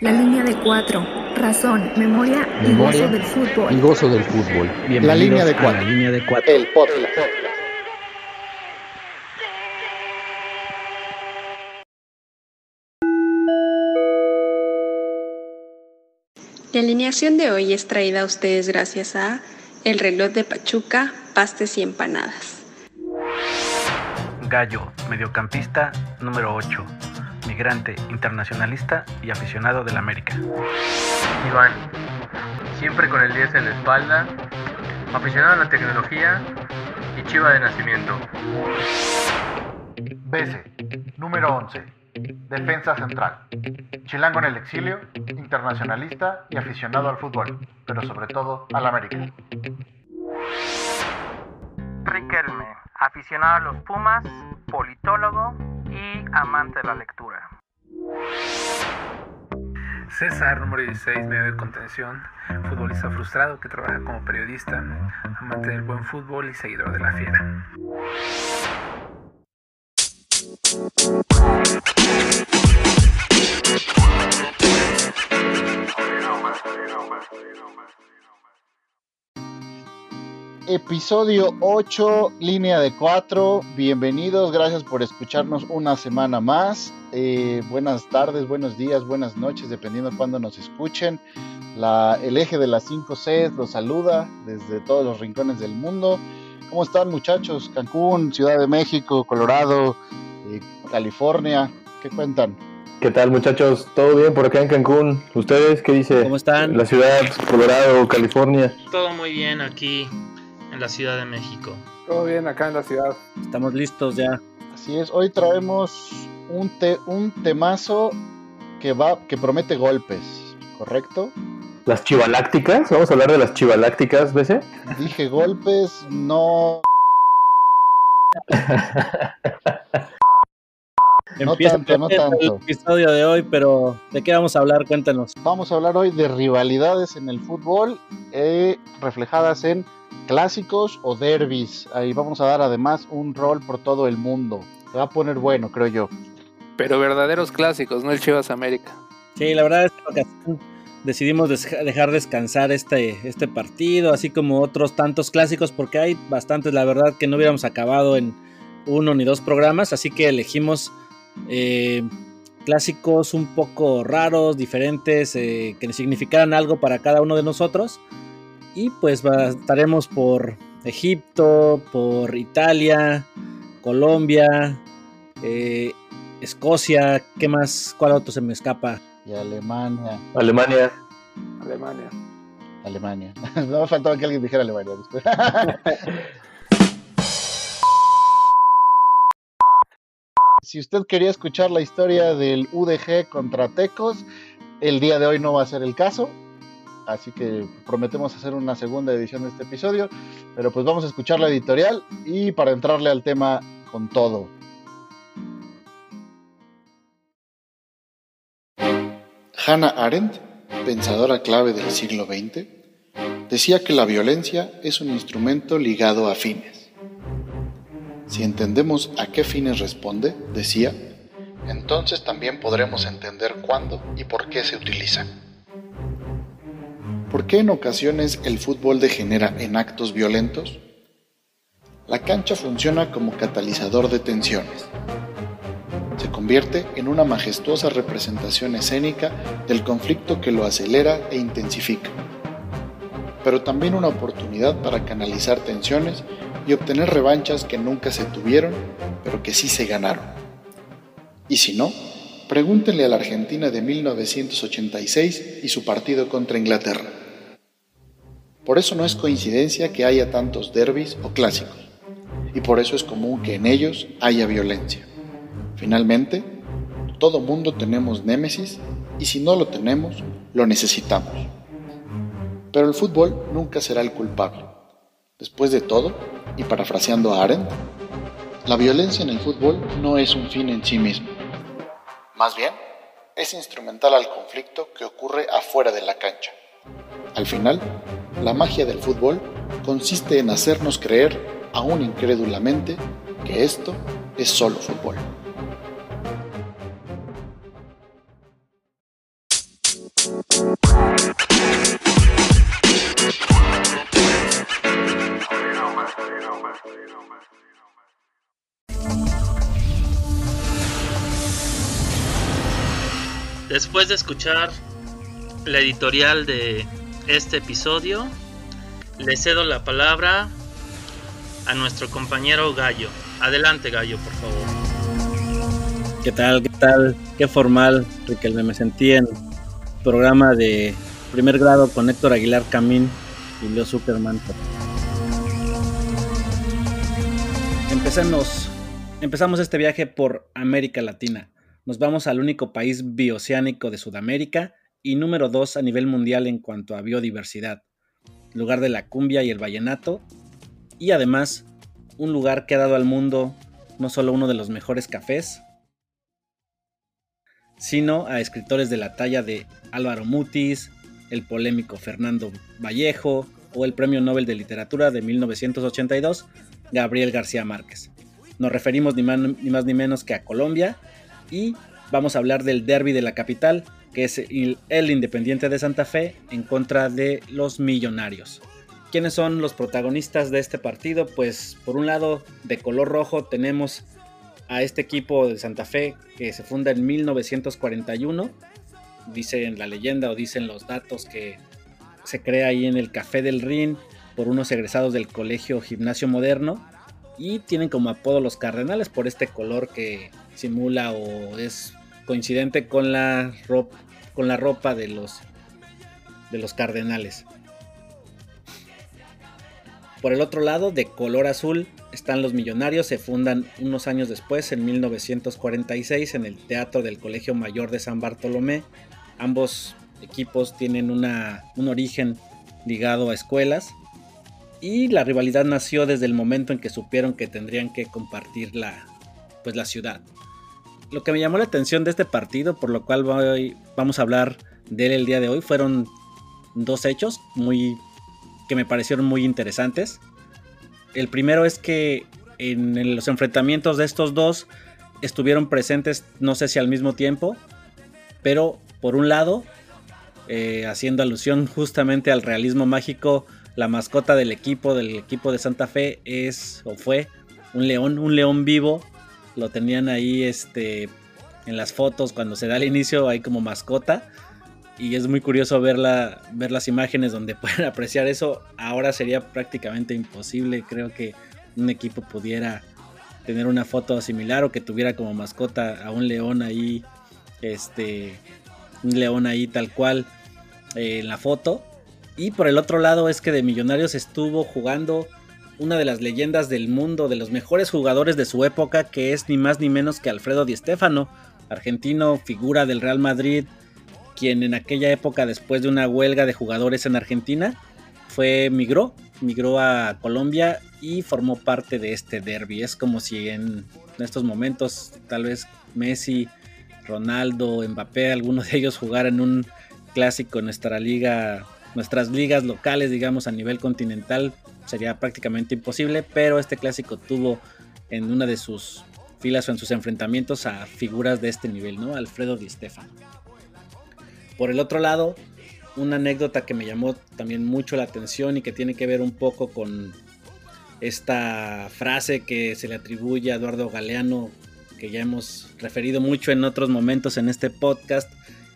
La línea de cuatro. Razón, memoria, y gozo del fútbol. Y gozo del fútbol. la línea de cuatro. La línea de cuatro. El podcast. La alineación de hoy es traída a ustedes gracias a El reloj de Pachuca, pastes y empanadas. Gallo, mediocampista número 8 migrante, internacionalista y aficionado del América. Iván, siempre con el 10 en la espalda, aficionado a la tecnología y chiva de nacimiento. BC, número 11, defensa central. Chilango en el exilio, internacionalista y aficionado al fútbol, pero sobre todo al América. Aficionado a los Pumas, politólogo y amante de la lectura. César, número 16, medio de contención, futbolista frustrado que trabaja como periodista, amante del buen fútbol y seguidor de la fiera. Episodio 8, línea de 4. Bienvenidos, gracias por escucharnos una semana más. Eh, buenas tardes, buenos días, buenas noches, dependiendo de cuándo nos escuchen. La, el eje de las 5 C los saluda desde todos los rincones del mundo. ¿Cómo están muchachos? Cancún, Ciudad de México, Colorado, eh, California, ¿qué cuentan? ¿Qué tal muchachos? ¿Todo bien por acá en Cancún? ¿Ustedes qué dice? ¿Cómo están? La ciudad, Colorado, California. Todo muy bien aquí en la Ciudad de México. Todo bien acá en la ciudad. Estamos listos ya. Así es, hoy traemos un, te, un temazo que va, que promete golpes, ¿correcto? Las chivalácticas, vamos a hablar de las chivalácticas, ¿ves? Dije golpes, no. no tanto, no tanto. El episodio de hoy, pero ¿de qué vamos a hablar? Cuéntanos. Vamos a hablar hoy de rivalidades en el fútbol, eh, reflejadas en clásicos o derbis. Ahí vamos a dar además un rol por todo el mundo. Se va a poner bueno, creo yo. Pero verdaderos clásicos, no el Chivas América. Sí, la verdad es que decidimos dejar descansar este, este partido, así como otros tantos clásicos, porque hay bastantes, la verdad, que no hubiéramos acabado en uno ni dos programas, así que elegimos eh, clásicos un poco raros, diferentes, eh, que significaran algo para cada uno de nosotros. Y pues estaremos por Egipto, por Italia, Colombia, eh, Escocia, ¿qué más? ¿Cuál otro se me escapa? Y Alemania. Alemania. Alemania. Alemania. no me faltaba que alguien dijera Alemania después. si usted quería escuchar la historia del UDG contra Tecos, el día de hoy no va a ser el caso así que prometemos hacer una segunda edición de este episodio, pero pues vamos a escuchar la editorial y para entrarle al tema con todo. Hannah Arendt, pensadora clave del siglo XX, decía que la violencia es un instrumento ligado a fines. Si entendemos a qué fines responde, decía, entonces también podremos entender cuándo y por qué se utilizan. ¿Por qué en ocasiones el fútbol degenera en actos violentos? La cancha funciona como catalizador de tensiones. Se convierte en una majestuosa representación escénica del conflicto que lo acelera e intensifica, pero también una oportunidad para canalizar tensiones y obtener revanchas que nunca se tuvieron, pero que sí se ganaron. Y si no, Pregúntenle a la Argentina de 1986 y su partido contra Inglaterra. Por eso no es coincidencia que haya tantos derbis o clásicos, y por eso es común que en ellos haya violencia. Finalmente, todo mundo tenemos némesis y si no lo tenemos, lo necesitamos. Pero el fútbol nunca será el culpable. Después de todo, y parafraseando a Arendt, la violencia en el fútbol no es un fin en sí mismo más bien, es instrumental al conflicto que ocurre afuera de la cancha. Al final, la magia del fútbol consiste en hacernos creer, aún incrédulamente, que esto es solo fútbol. Después de escuchar la editorial de este episodio, le cedo la palabra a nuestro compañero Gallo. Adelante, Gallo, por favor. ¿Qué tal? ¿Qué tal? Qué formal, Riquelme. Me sentí en programa de primer grado con Héctor Aguilar Camín y Leo Superman. Empecemos, empezamos este viaje por América Latina. Nos vamos al único país bioceánico de Sudamérica y número 2 a nivel mundial en cuanto a biodiversidad, lugar de la cumbia y el vallenato, y además un lugar que ha dado al mundo no solo uno de los mejores cafés, sino a escritores de la talla de Álvaro Mutis, el polémico Fernando Vallejo o el Premio Nobel de Literatura de 1982, Gabriel García Márquez. Nos referimos ni más, ni más ni menos que a Colombia y vamos a hablar del derby de la capital, que es el Independiente de Santa Fe en contra de los Millonarios. ¿Quiénes son los protagonistas de este partido? Pues por un lado, de color rojo tenemos a este equipo de Santa Fe que se funda en 1941. Dicen la leyenda o dicen los datos que se crea ahí en el Café del Rin por unos egresados del Colegio Gimnasio Moderno y tienen como apodo los Cardenales por este color que simula o es coincidente con la ropa, con la ropa de los de los Cardenales. Por el otro lado, de color azul, están los Millonarios, se fundan unos años después, en 1946, en el Teatro del Colegio Mayor de San Bartolomé. Ambos equipos tienen una, un origen ligado a escuelas y la rivalidad nació desde el momento en que supieron que tendrían que compartir la, pues, la ciudad. Lo que me llamó la atención de este partido, por lo cual voy, vamos a hablar de él el día de hoy, fueron dos hechos muy que me parecieron muy interesantes. El primero es que en los enfrentamientos de estos dos estuvieron presentes, no sé si al mismo tiempo, pero por un lado, eh, haciendo alusión justamente al realismo mágico, la mascota del equipo, del equipo de Santa Fe es o fue un león, un león vivo. Lo tenían ahí este, en las fotos cuando se da el inicio, ahí como mascota y es muy curioso verla, ver las imágenes donde pueden apreciar eso. Ahora sería prácticamente imposible, creo que un equipo pudiera tener una foto similar o que tuviera como mascota a un león ahí, este, un león ahí tal cual eh, en la foto. Y por el otro lado es que de Millonarios estuvo jugando una de las leyendas del mundo, de los mejores jugadores de su época, que es ni más ni menos que Alfredo Di Stéfano, argentino, figura del Real Madrid, quien en aquella época, después de una huelga de jugadores en Argentina, fue migró, migró a Colombia y formó parte de este derby. Es como si en estos momentos tal vez Messi, Ronaldo, Mbappé, alguno de ellos jugaran un clásico en nuestra liga, nuestras ligas locales, digamos a nivel continental, sería prácticamente imposible, pero este clásico tuvo en una de sus filas o en sus enfrentamientos a figuras de este nivel, ¿no? Alfredo Di Stefano. Por el otro lado, una anécdota que me llamó también mucho la atención y que tiene que ver un poco con esta frase que se le atribuye a Eduardo Galeano, que ya hemos referido mucho en otros momentos en este podcast,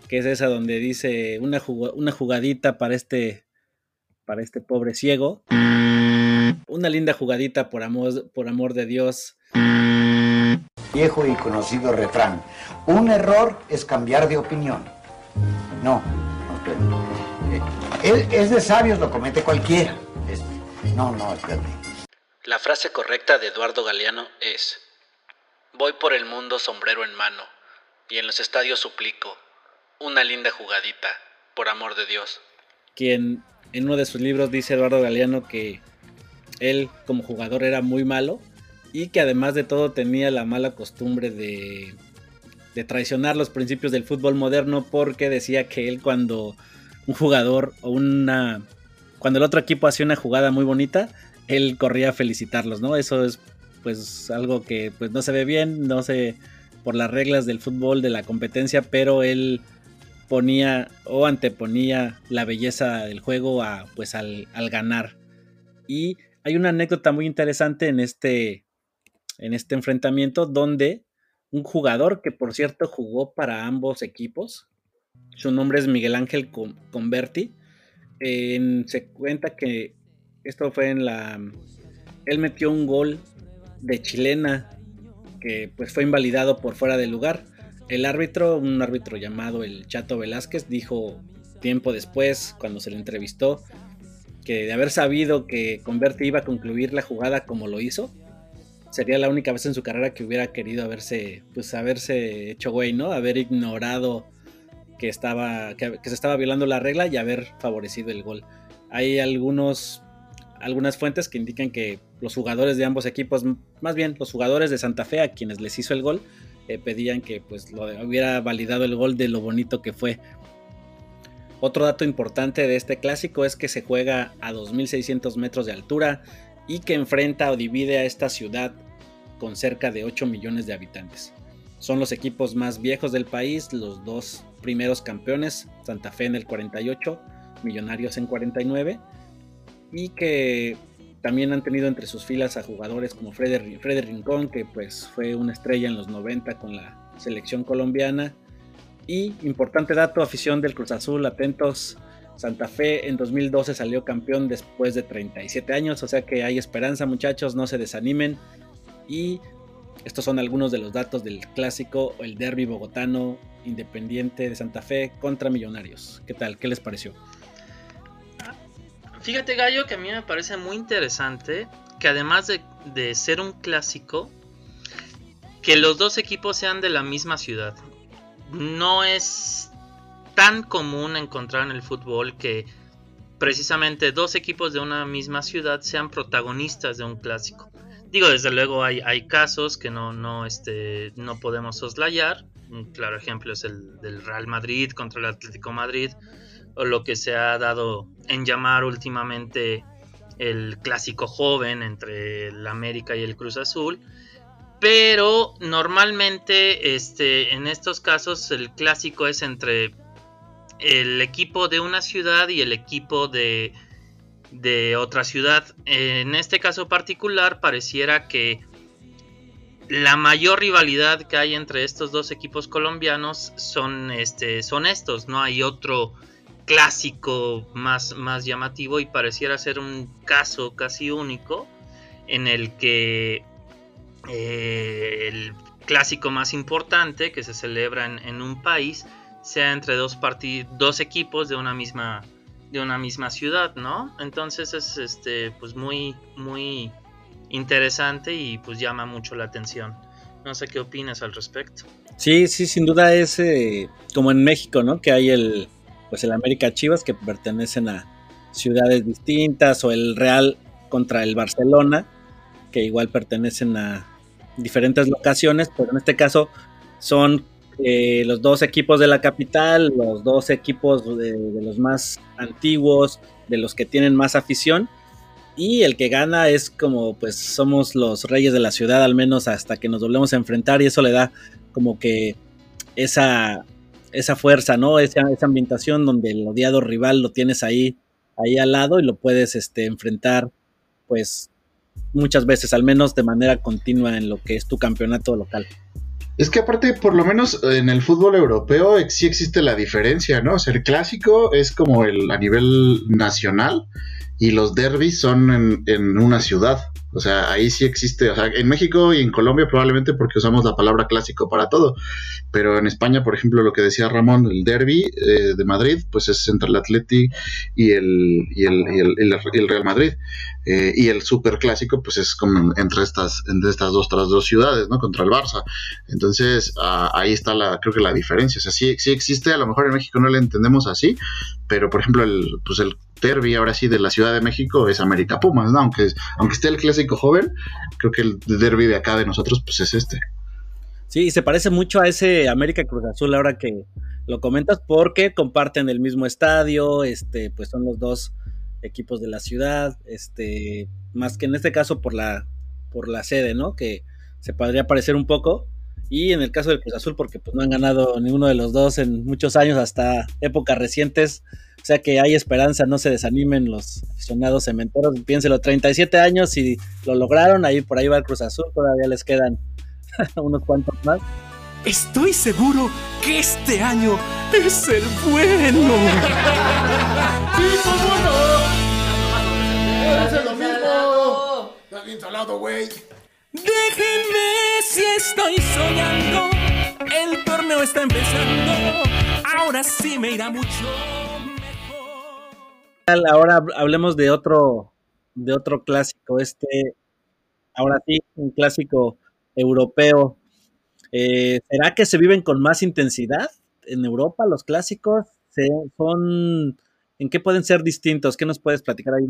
que es esa donde dice una, jugadita para este, para este pobre ciego. Una linda jugadita por amor, por amor de Dios. Viejo y conocido refrán. Un error es cambiar de opinión. No, no, eh, es de sabios, lo comete cualquiera. no, no, espérate. La frase correcta de Eduardo Galeano es, voy por el mundo sombrero en mano, y en los estadios suplico, una linda jugadita, por amor de Dios. Quien en uno de sus libros dice Eduardo Galeano que él como jugador era muy malo y que además de todo tenía la mala costumbre de de traicionar los principios del fútbol moderno porque decía que él cuando un jugador o una cuando el otro equipo hacía una jugada muy bonita, él corría a felicitarlos, ¿no? Eso es pues algo que pues no se ve bien, no sé por las reglas del fútbol de la competencia, pero él ponía o anteponía la belleza del juego a, pues al, al ganar. Y hay una anécdota muy interesante en este, en este enfrentamiento donde un jugador que por cierto jugó para ambos equipos, su nombre es Miguel Ángel Converti, se cuenta que esto fue en la... Él metió un gol de chilena que pues fue invalidado por fuera del lugar. El árbitro, un árbitro llamado el Chato Velázquez, dijo tiempo después, cuando se le entrevistó, que de haber sabido que Converti iba a concluir la jugada como lo hizo, sería la única vez en su carrera que hubiera querido haberse, pues haberse hecho güey, ¿no? Haber ignorado que estaba, que, se estaba violando la regla y haber favorecido el gol. Hay algunos, algunas fuentes que indican que los jugadores de ambos equipos, más bien los jugadores de Santa Fe a quienes les hizo el gol, eh, pedían que pues lo hubiera validado el gol de lo bonito que fue. Otro dato importante de este clásico es que se juega a 2.600 metros de altura, y que enfrenta o divide a esta ciudad con cerca de 8 millones de habitantes. Son los equipos más viejos del país, los dos primeros campeones, Santa Fe en el 48, Millonarios en 49, y que también han tenido entre sus filas a jugadores como Frederick, Rincón, que pues fue una estrella en los 90 con la selección colombiana. Y importante dato, afición del Cruz Azul, atentos, Santa Fe en 2012 salió campeón después de 37 años, o sea que hay esperanza muchachos, no se desanimen. Y estos son algunos de los datos del clásico, el derby bogotano independiente de Santa Fe contra Millonarios. ¿Qué tal? ¿Qué les pareció? Fíjate Gallo que a mí me parece muy interesante que además de, de ser un clásico, que los dos equipos sean de la misma ciudad. No es tan común encontrar en el fútbol que precisamente dos equipos de una misma ciudad sean protagonistas de un clásico. Digo, desde luego hay, hay casos que no, no, este, no podemos soslayar. Un claro ejemplo es el del Real Madrid contra el Atlético Madrid, o lo que se ha dado en llamar últimamente el clásico joven entre el América y el Cruz Azul. Pero normalmente este, en estos casos el clásico es entre el equipo de una ciudad y el equipo de, de otra ciudad. En este caso particular pareciera que la mayor rivalidad que hay entre estos dos equipos colombianos son, este, son estos, no hay otro clásico más, más llamativo y pareciera ser un caso casi único en el que eh, el clásico más importante que se celebra en un país sea entre dos, dos equipos de una misma de una misma ciudad, ¿no? Entonces es este pues muy muy interesante y pues llama mucho la atención. No sé qué opinas al respecto. Sí, sí, sin duda es eh, como en México, ¿no? Que hay el pues el América Chivas que pertenecen a ciudades distintas o el Real contra el Barcelona que igual pertenecen a diferentes locaciones, pero en este caso son eh, los dos equipos de la capital, los dos equipos de, los más antiguos, de los que tienen más afición. Y el que gana es como, pues somos los reyes de la ciudad, al menos hasta que nos volvemos a enfrentar. Y eso le da como que esa, esa fuerza, ¿no? Esa, esa ambientación donde el odiado rival lo tienes ahí, ahí al lado y lo puedes este, enfrentar, pues muchas veces, al menos de manera continua en lo que es tu campeonato local. Es que aparte, por lo menos en el fútbol europeo sí existe la diferencia, ¿no? O sea, el clásico es como el a nivel nacional y los derbis son en, en una ciudad. O sea, ahí sí existe, o sea, en México y en Colombia probablemente porque usamos la palabra clásico para todo, pero en España, por ejemplo, lo que decía Ramón, el derby eh, de Madrid, pues es entre el Atleti y el, y el, y el, Real Madrid. Eh, y el super clásico, pues es como entre estas, entre estas dos, otras dos ciudades, ¿no? Contra el Barça. Entonces, ahí está la, creo que la diferencia. O sea, sí, sí existe, a lo mejor en México no la entendemos así, pero por ejemplo, el, pues el derby ahora sí de la Ciudad de México es América Pumas, ¿no? Aunque, aunque esté el clásico joven, creo que el derby de acá de nosotros, pues es este. Sí, se parece mucho a ese América Cruz Azul ahora que lo comentas, porque comparten el mismo estadio, este, pues son los dos equipos de la ciudad, este, más que en este caso por la, por la sede, ¿no? Que se podría parecer un poco. Y en el caso del Cruz Azul, porque pues no han ganado ninguno de los dos en muchos años, hasta épocas recientes. O sea que hay esperanza, no se desanimen los aficionados cementeros. Piénselo, 37 años y lo lograron, ahí por ahí va el Cruz Azul, todavía les quedan unos cuantos más. Estoy seguro que este año es el bueno. Güey. Déjenme si estoy soñando. El torneo está empezando. Ahora sí me irá mucho Ahora hablemos de otro, de otro clásico. Este, ahora sí, un clásico europeo. Eh, ¿Será que se viven con más intensidad en Europa los clásicos? ¿Se, son, ¿En qué pueden ser distintos? ¿Qué nos puedes platicar ahí?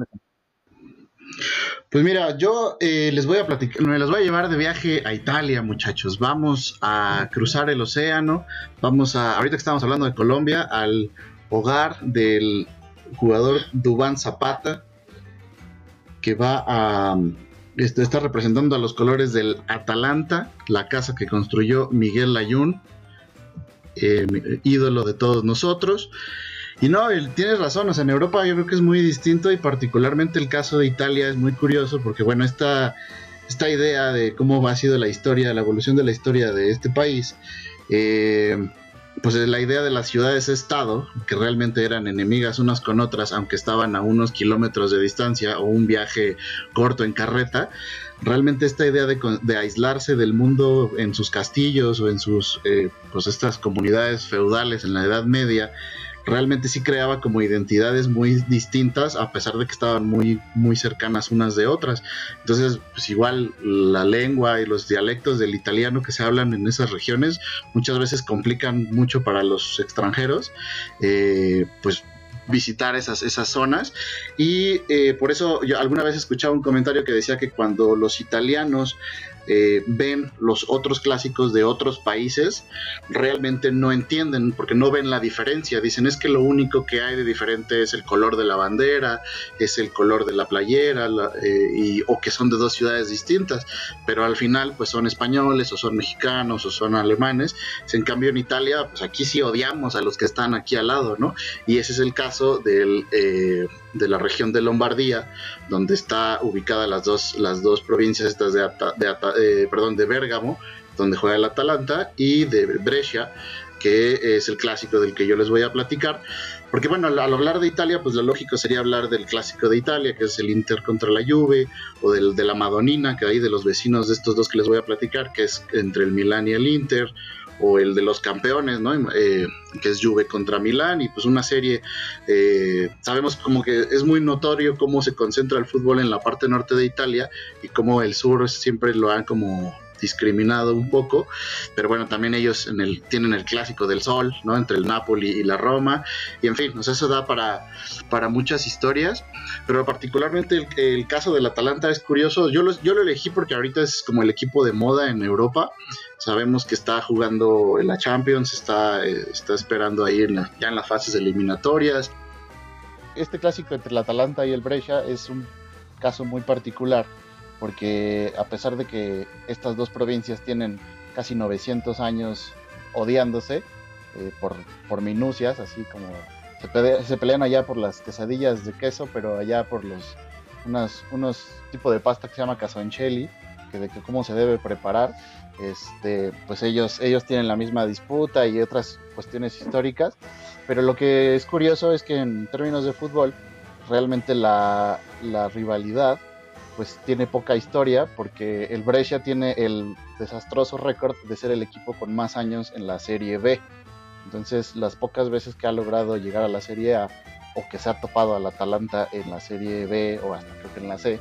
Pues mira, yo eh, les voy a platicar, me los voy a llevar de viaje a Italia, muchachos. Vamos a cruzar el océano, vamos a, ahorita que estamos hablando de Colombia, al hogar del jugador Dubán Zapata, que va a este, está representando a los colores del Atalanta, la casa que construyó Miguel Layún, eh, ídolo de todos nosotros. Y no, tienes razón, o sea, en Europa yo creo que es muy distinto y particularmente el caso de Italia es muy curioso porque, bueno, esta, esta idea de cómo ha sido la historia, la evolución de la historia de este país, eh, pues la idea de las ciudades-estado, que realmente eran enemigas unas con otras, aunque estaban a unos kilómetros de distancia o un viaje corto en carreta, realmente esta idea de, aislarse del mundo en sus castillos o en sus, eh, pues estas comunidades feudales en la Edad Media, realmente sí creaba como identidades muy distintas a pesar de que estaban muy muy cercanas unas de otras. Entonces pues igual la lengua y los dialectos del italiano que se hablan en esas regiones muchas veces complican mucho para los extranjeros eh, pues visitar esas, esas zonas. Y eh, por eso alguna vez escuchaba un comentario que decía que cuando los italianos eh, ven los otros clásicos de otros países, realmente no entienden porque no ven la diferencia. Dicen es que lo único que hay de diferente es el color de la bandera, es el color de la playera, eh, y, o que son de dos ciudades distintas, pero al final pues son españoles o son mexicanos o son alemanes. En cambio en Italia, pues aquí sí odiamos a los que están aquí al lado, ¿no? Y ese es el caso del... Eh, de la región de Lombardía, donde está ubicada las dos, las dos provincias estas de, de, perdón, de Bérgamo, donde juega el Atalanta, y de Brescia, que es el clásico del que yo les voy a platicar. Porque bueno, al hablar de Italia, pues lo lógico sería hablar del clásico de Italia, que es el Inter contra la Juve, o del, de la Madonina, que hay de los vecinos de estos dos que les voy a platicar, que es entre el Milán y el Inter, o el de los campeones, ¿no? Eh, que es Juve contra Milán y pues una serie, eh, sabemos como que es muy notorio cómo se concentra el fútbol en la parte norte de Italia y cómo el sur siempre lo han como discriminado un poco, pero bueno, también ellos en el, tienen el clásico del sol, ¿no? Entre el Napoli y la Roma, y en fin, eso da para, para muchas historias, pero particularmente el, caso del Atalanta es curioso, yo lo, yo lo elegí porque ahorita es como el equipo de moda en Europa, sabemos que está jugando en la Champions, está, eh, está esperando ahí en ya en las fases eliminatorias. Este clásico entre el Atalanta y el Brescia es un caso muy particular porque a pesar de que estas dos provincias tienen casi 900 años odiándose eh, por, por, minucias, así como se, pelean allá por las quesadillas de queso, pero allá por los unos, unos tipos de pasta que se llama casoncelli, que de que cómo se debe preparar, este, pues ellos, ellos tienen la misma disputa y otras cuestiones históricas, pero lo que es curioso es que en términos de fútbol, realmente la, la rivalidad pues tiene poca historia porque el Brescia tiene el desastroso récord de ser el equipo con más años en la Serie B. Entonces las pocas veces que ha logrado llegar a la Serie A o que se ha topado al Atalanta en la Serie B o hasta creo que en la C,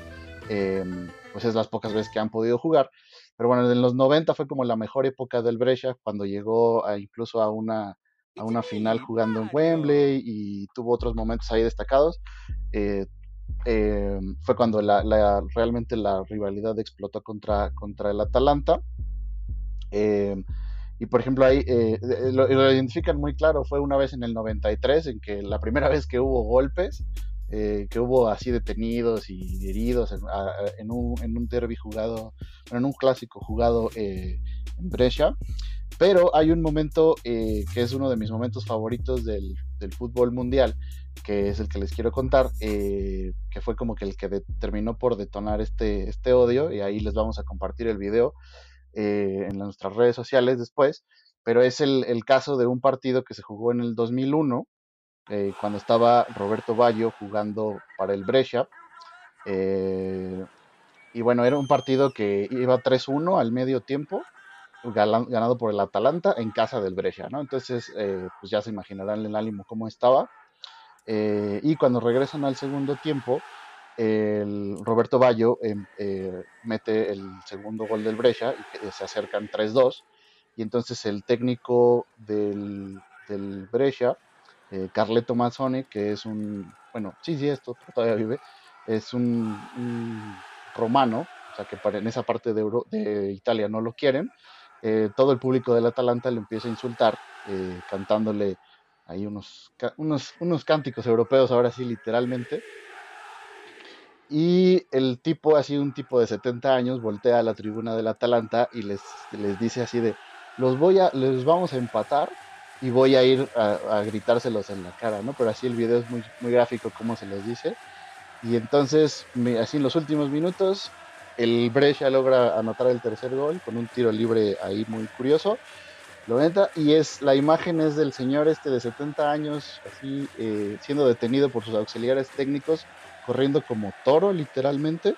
em, pues es las pocas veces que han podido jugar. Pero bueno, en los 90 fue como la mejor época del Brescia cuando llegó incluso a una, a una final jugando en Wembley y tuvo otros momentos ahí destacados. Eh, eh, fue cuando la, realmente la rivalidad explotó contra, el Atalanta. Eh, y por ejemplo ahí eh, lo, identifican muy claro, fue una vez en el 93 en que la primera vez que hubo golpes que hubo así detenidos y heridos en, un, derby jugado, en un clásico jugado en Brescia. Pero hay un momento que es uno de mis momentos favoritos del, del, fútbol mundial, que es el que les quiero contar, que fue como que el que terminó por detonar este, este odio, y ahí les vamos a compartir el video en nuestras redes sociales después, pero es el, caso de un partido que se jugó en el 2001 eh, cuando estaba Roberto Ballo jugando para el Brescia. Eh, y bueno, era un partido que iba 3-1 al medio tiempo, ganado por el Atalanta en casa del Brescia, ¿no? Entonces, eh, pues ya se imaginarán el ánimo cómo estaba. y cuando regresan al segundo tiempo, el Roberto Ballo em, mete el segundo gol del Brescia y se acercan 3-2. Y entonces el técnico del, del Brescia eh, Carleto Mazzone, que es un, bueno, sí, sí, esto todavía vive, es un, romano, o sea que en esa parte de, de Italia no lo quieren, eh, todo el público del Atalanta le empieza a insultar, eh, cantándole ahí unos, unos, unos cánticos europeos, ahora sí, literalmente. Y el tipo, así un tipo de 70 años, voltea a la tribuna del Atalanta y les, les dice así de, los voy a, les vamos a empatar y voy a ir a, gritárselos en la cara, ¿no? Pero así el video es muy, muy gráfico como se los dice. Y entonces, así en los últimos minutos, el Brescia logra anotar el tercer gol con un tiro libre ahí muy curioso. Lo entra y es la imagen es del señor este de 70 años, así eh, siendo detenido por sus auxiliares técnicos, corriendo como toro literalmente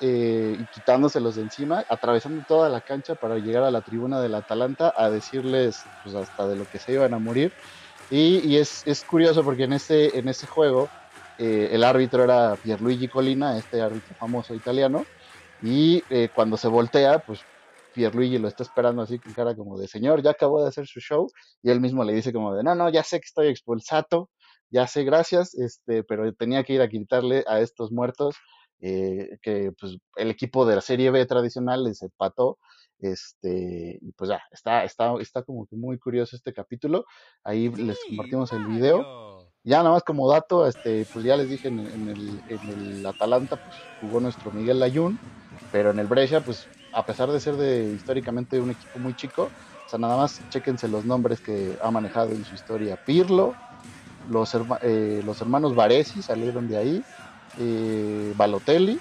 eh, y quitándoselos de encima, atravesando toda la cancha para llegar a la tribuna del Atalanta a decirles pues, hasta de lo que se iban a morir. Y, es, es, curioso porque en ese, en ese juego eh, el árbitro era Pierluigi Colina, este árbitro famoso italiano, y eh, cuando se voltea, pues Pierluigi lo está esperando así con cara como de señor, ya acabó de hacer su show, y él mismo le dice como de no, no, ya sé que estoy expulsado, ya sé, gracias, este, pero tenía que ir a quitarle a estos muertos eh, que pues, el equipo de la Serie B tradicional les empató. Este, y pues ya, está, está, está como que muy curioso este capítulo. Ahí les compartimos el video. Ya nada más como dato, este, pues ya les dije en, el, en el, Atalanta, pues jugó nuestro Miguel Layún, pero en el Brescia, pues a pesar de ser de históricamente un equipo muy chico, o sea, nada más chequense los nombres que ha manejado en su historia. Pirlo, los, eh, los hermanos Varesi salieron de ahí, eh, Balotelli,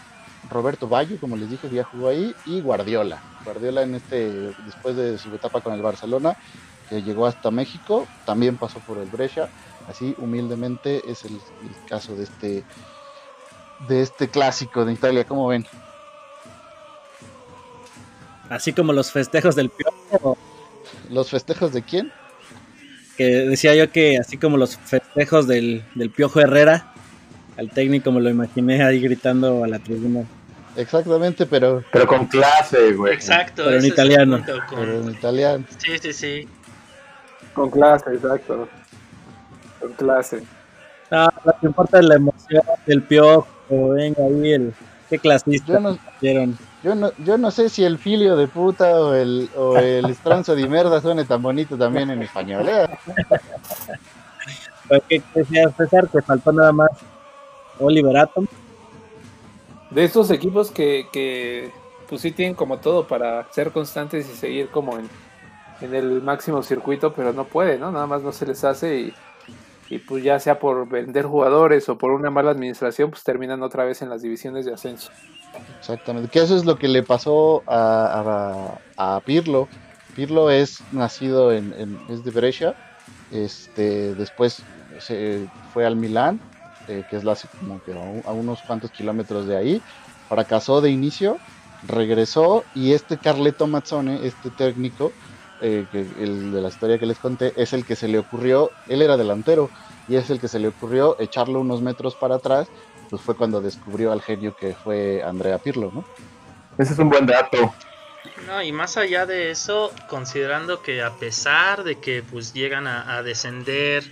Roberto Baggio, como les dije, ya jugó ahí, y Guardiola. Guardiola en este, después de su etapa con el Barcelona, que llegó hasta México, también pasó por el Brescia. Así humildemente es el, caso de este de este clásico de Italia, ¿cómo ven? Así como los festejos del Piojo. ¿Los festejos de quién? Que decía yo que así como los festejos del, del Piojo Herrera, al técnico me lo imaginé ahí gritando a la tribuna. Exactamente, pero. Pero con clase, güey. Exacto. Pero en italiano. Pero en italiano. Sí, sí, sí. Con clase, exacto. Con clase. Ah, lo que importa es la emoción del piojo. Venga ahí, el. Qué clasista. Yo no, yo no, yo no sé si el filio de puta o el, o el estranzo de merda suene tan bonito también en español. ¿eh? Pues que, que sea César, que faltó nada más Oliver Atom. De estos equipos que, que pues sí tienen como todo para ser constantes y seguir como en, en el máximo circuito, pero no puede, ¿no? Nada más no se les hace y, y pues ya sea por vender jugadores o por una mala administración, pues terminan otra vez en las divisiones de ascenso. Exactamente, que eso es lo que le pasó a, a, Pirlo. Pirlo es nacido en, en, es de Brescia, este, después se fue al Milán eh, que es la, como que a, unos cuantos kilómetros de ahí. Fracasó de inicio, regresó y este Carleto Mazzone, este técnico, eh, que el de la historia que les conté, es el que se le ocurrió, él era delantero, y es el que se le ocurrió echarlo unos metros para atrás, pues fue cuando descubrió al genio que fue Andrea Pirlo, ¿no? Ese es un buen dato. No, y más allá de eso, considerando que a pesar de que pues llegan a, a descender,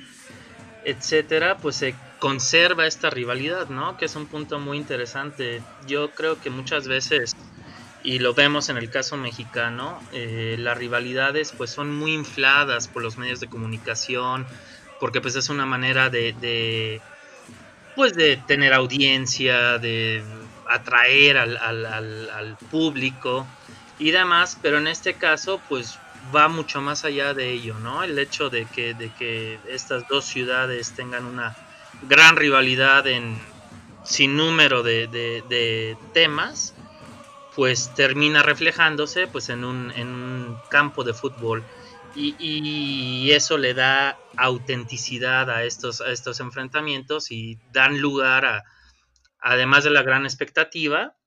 etcétera, pues se conserva esta rivalidad, ¿no? Que es un punto muy interesante. Yo creo que muchas veces, y lo vemos en el caso mexicano, eh, las rivalidades pues son muy infladas por los medios de comunicación, porque pues es una manera de, pues de tener audiencia, de atraer al, al, al, público y demás, pero en este caso pues va mucho más allá de ello, ¿no? El hecho de que, de que estas dos ciudades tengan una gran rivalidad en sin número de, de, temas, pues termina reflejándose pues en un, en un campo de fútbol y, y, eso le da autenticidad a estos, a estos enfrentamientos y dan lugar a, además de la gran expectativa,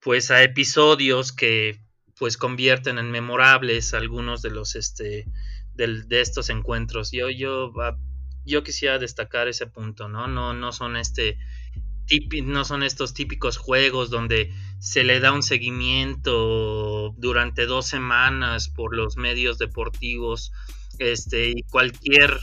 pues a episodios que pues convierten en memorables algunos de los este de estos encuentros. Yo yo ah, yo quisiera destacar ese punto, ¿no? No no son este no son estos típicos juegos donde se le da un seguimiento durante dos semanas por los medios deportivos este y cualquier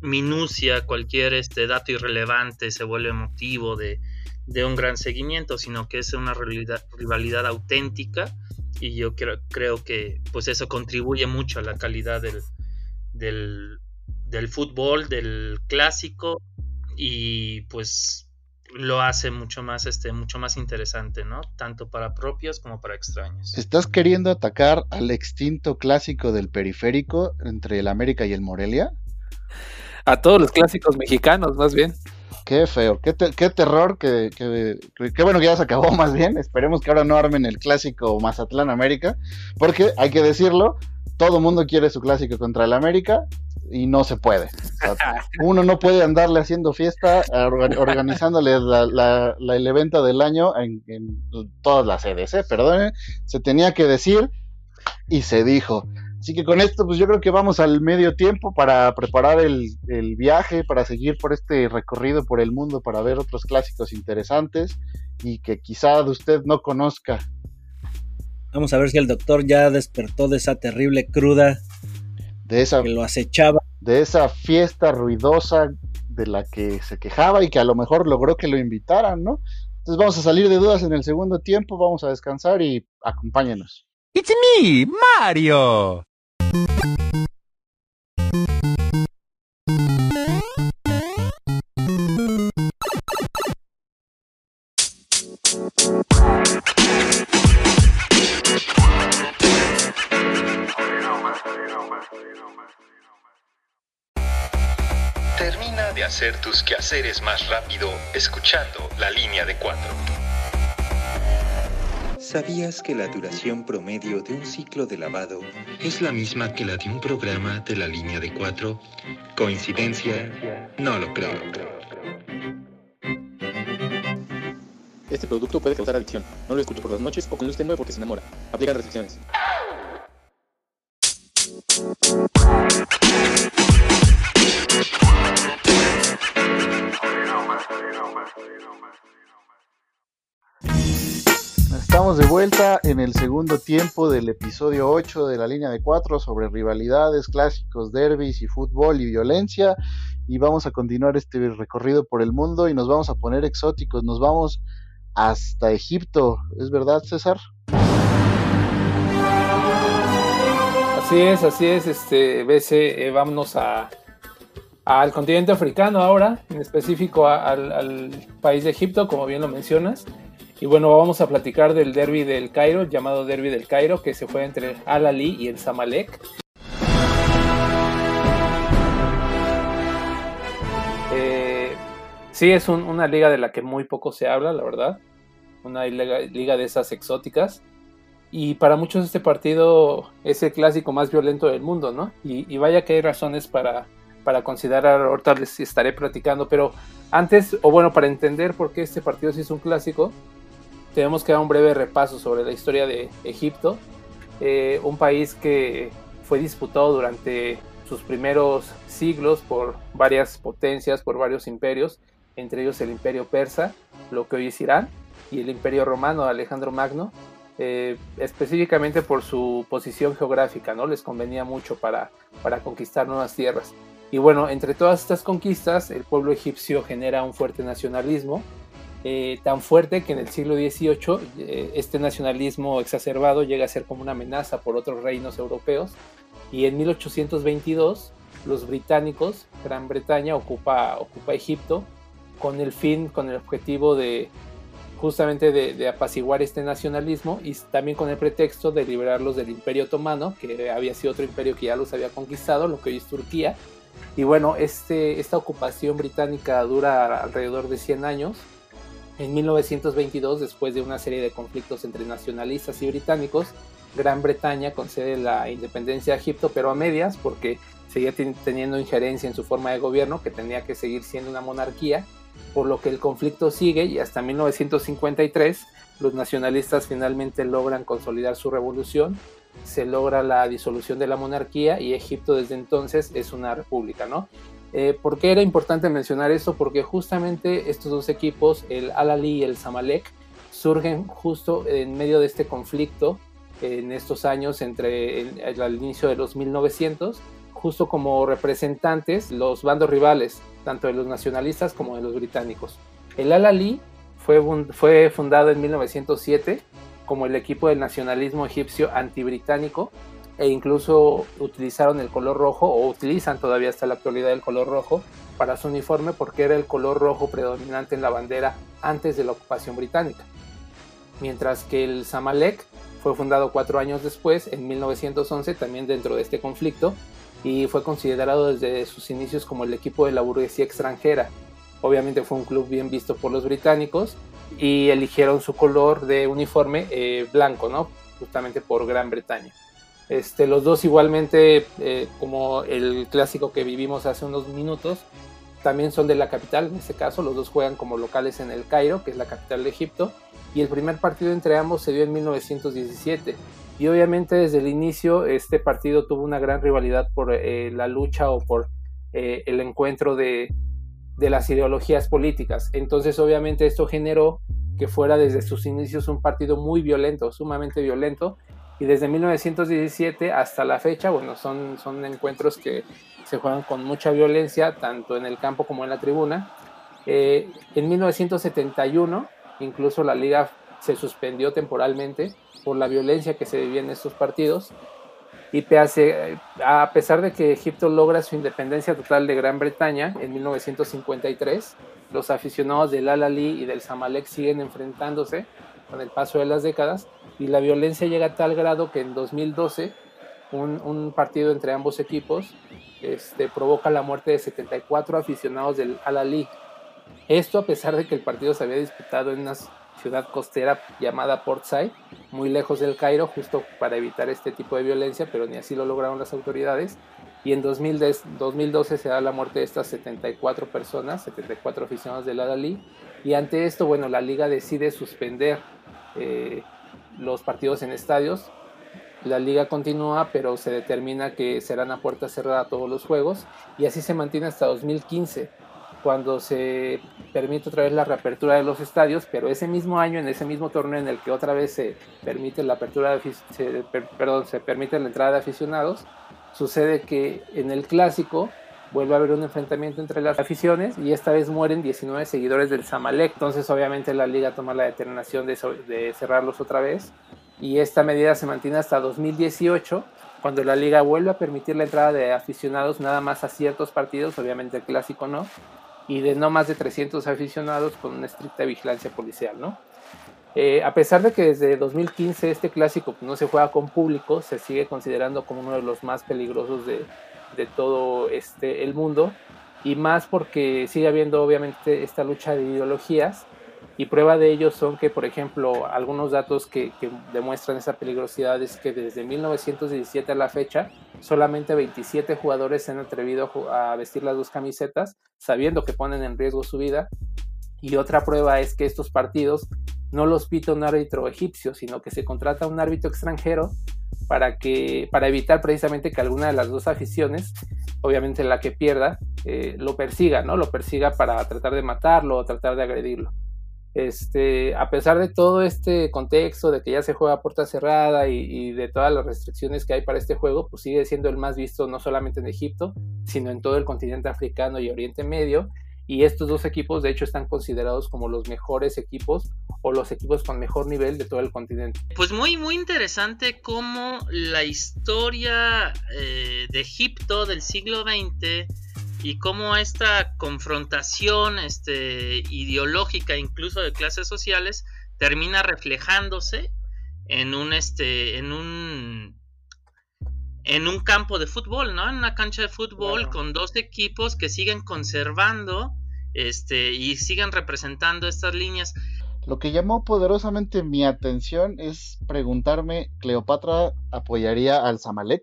minucia, cualquier este dato irrelevante se vuelve motivo de, de un gran seguimiento, sino que es una rivalidad auténtica y yo creo, creo que pues eso contribuye mucho a la calidad del, del, fútbol, del clásico y pues lo hace mucho más este mucho más interesante, ¿no? Tanto para propios como para extraños. ¿Estás queriendo atacar al extinto clásico del periférico entre el América y el Morelia? A todos los clásicos mexicanos, más bien. Qué feo, qué, qué terror, que, qué bueno que ya se acabó más bien. Esperemos que ahora no armen el clásico Mazatlán América, porque hay que decirlo, todo mundo quiere su clásico contra el América y no se puede. uno no puede andarle haciendo fiesta, organizándole el evento del año en, todas las sedes, ¿eh? perdone, se tenía que decir y se dijo. Así que con esto, pues yo creo que vamos al medio tiempo para preparar el, viaje, para seguir por este recorrido por el mundo, para ver otros clásicos interesantes y que quizá de usted no conozca. Vamos a ver si el doctor ya despertó de esa terrible cruda de esa, que lo acechaba. De esa fiesta ruidosa de la que se quejaba y que a lo mejor logró que lo invitaran, ¿no? Entonces vamos a salir de dudas en el segundo tiempo, vamos a descansar y acompáñenos. It's me, Mario. Termina de hacer tus quehaceres más rápido escuchando la línea de cuatro. ¿Sabías que la duración promedio de un ciclo de lavado es la misma que la de un programa de la línea de cuatro? ¿Coincidencia? No lo creo. Este producto puede causar adicción. No lo escucho por las noches o con luz tenue porque se enamora. Aplican restricciones. Vuelta en el segundo tiempo del episodio 8 de la línea de 4 sobre rivalidades, clásicos, derbis y fútbol y violencia. Y vamos a continuar este recorrido por el mundo y nos vamos a poner exóticos. Nos vamos hasta Egipto. ¿Es verdad, César? Así es, así es, este BC, eh, vámonos a, al continente africano ahora, en específico al, al país de Egipto, como bien lo mencionas. Y bueno, vamos a platicar del derby del Cairo, llamado derby del Cairo, que se fue entre Al Ali y el Zamalek. Eh, sí, es una liga de la que muy poco se habla, la verdad. Una liga, de esas exóticas. Y para muchos este partido es el clásico más violento del mundo, ¿no? Y, vaya que hay razones para, para considerar, ahorita les estaré platicando, pero antes, o bueno, para entender por qué este partido sí es un clásico, tenemos que dar un breve repaso sobre la historia de Egipto, eh, un país que fue disputado durante sus primeros siglos por varias potencias, por varios imperios, entre ellos el imperio persa, lo que hoy es Irán, y el imperio romano de Alejandro Magno, eh, específicamente por su posición geográfica, ¿no? Les convenía mucho para, para conquistar nuevas tierras. Y bueno, entre todas estas conquistas, el pueblo egipcio genera un fuerte nacionalismo, eh, tan fuerte que en el siglo XVIII eh, este nacionalismo exacerbado llega a ser como una amenaza por otros reinos europeos y en 1822 los británicos, Gran Bretaña ocupa, ocupa Egipto con el fin, con el objetivo de justamente de, apaciguar este nacionalismo y también con el pretexto de liberarlos del imperio otomano, que había sido otro imperio que ya los había conquistado, lo que hoy es Turquía. Y bueno, este, esta ocupación británica dura alrededor de 100 años. En 1922, después de una serie de conflictos entre nacionalistas y británicos, Gran Bretaña concede la independencia a Egipto, pero a medias, porque seguía teniendo injerencia en su forma de gobierno, que tenía que seguir siendo una monarquía, por lo que el conflicto sigue y hasta 1953 los nacionalistas finalmente logran consolidar su revolución, se logra la disolución de la monarquía y Egipto desde entonces es una república, ¿no? Eh, ¿Por qué era importante mencionar esto? Porque justamente estos dos equipos, el Al-Ali y el Zamalek, surgen justo en medio de este conflicto en estos años entre el, inicio de los 1900 justo como representantes los bandos rivales, tanto de los nacionalistas como de los británicos. El Al-Ali fue, fue fundado en 1907 como el equipo del nacionalismo egipcio antibritánico e incluso utilizaron el color rojo o utilizan todavía hasta la actualidad el color rojo para su uniforme porque era el color rojo predominante en la bandera antes de la ocupación británica. Mientras que el Zamalek fue fundado cuatro años después, en 1911, también dentro de este conflicto, y fue considerado desde sus inicios como el equipo de la burguesía extranjera. Obviamente fue un club bien visto por los británicos y eligieron su color de uniforme eh, blanco, ¿no? Justamente por Gran Bretaña. Este, los dos igualmente, eh, como el clásico que vivimos hace unos minutos, también son de la capital, en este caso los dos juegan como locales en el Cairo, que es la capital de Egipto, y el primer partido entre ambos se dio en 1917 y obviamente desde el inicio este partido tuvo una gran rivalidad por eh, la lucha o por eh, el encuentro de, de, las ideologías políticas. Entonces obviamente esto generó que fuera desde sus inicios un partido muy violento, sumamente violento. Y desde 1917 hasta la fecha, bueno, son, son encuentros que se juegan con mucha violencia, tanto en el campo como en la tribuna. Eh, en 1971, incluso la liga se suspendió temporalmente por la violencia que se vivía en estos partidos. Y a pesar de que Egipto logra su independencia total de Gran Bretaña en 1953, los aficionados del Al-Ali y del Zamalek siguen enfrentándose con el paso de las décadas y la violencia llega a tal grado que en 2012 un, un partido entre ambos equipos este, provoca la muerte de 74 aficionados del Al-Ali. Esto a pesar de que el partido se había disputado en unas ciudad costera llamada Port Said, muy lejos del Cairo, justo para evitar este tipo de violencia, pero ni así lo lograron las autoridades. Y en 2012 se da la muerte de estas 74 personas, 74 aficionados del Adalí. Y ante esto, bueno, la liga decide suspender eh, los partidos en estadios. La liga continúa, pero se determina que serán a puerta cerrada todos los juegos. Y así se mantiene hasta 2015 cuando se permite otra vez la reapertura de los estadios, pero ese mismo año, en ese mismo torneo en el que otra vez se permite la apertura de, perdón, se permite la entrada de aficionados, sucede que en el clásico vuelve a haber un enfrentamiento entre las aficiones y esta vez mueren 19 seguidores del Zamalek. Entonces obviamente la liga toma la determinación de, de cerrarlos otra vez y esta medida se mantiene hasta 2018 cuando la liga vuelve a permitir la entrada de aficionados nada más a ciertos partidos, obviamente el clásico no, y de no más de 300 aficionados con una estricta vigilancia policial, ¿no? Eh, a pesar de que desde 2015 este clásico no se juega con público, se sigue considerando como uno de los más peligrosos de, de todo este, el mundo, y más porque sigue habiendo obviamente esta lucha de ideologías, y prueba de ello son que, por ejemplo, algunos datos que, que demuestran esa peligrosidad es que desde 1917 a la fecha, solamente 27 jugadores se han atrevido a vestir las dos camisetas, sabiendo que ponen en riesgo su vida. Y otra prueba es que estos partidos no los pita un árbitro egipcio, sino que se contrata un árbitro extranjero para, que, para evitar precisamente que alguna de las dos aficiones, obviamente la que pierda, eh, lo persiga, ¿no? Lo persiga para tratar de matarlo o tratar de agredirlo. Este, a pesar de todo este contexto de que ya se juega a puerta cerrada y, de todas las restricciones que hay para este juego, pues sigue siendo el más visto no solamente en Egipto, sino en todo el continente africano y Oriente Medio. Y estos dos equipos, de hecho, están considerados como los mejores equipos o los equipos con mejor nivel de todo el continente. Pues muy, muy interesante cómo la historia eh, de Egipto del siglo XX y cómo esta confrontación este, ideológica, incluso de clases sociales, termina reflejándose en un, este, en un, en un campo de fútbol, ¿no? En una cancha de fútbol con dos equipos que siguen conservando este, y siguen representando estas líneas. Lo que llamó poderosamente mi atención es preguntarme, ¿Cleopatra apoyaría al Zamalek?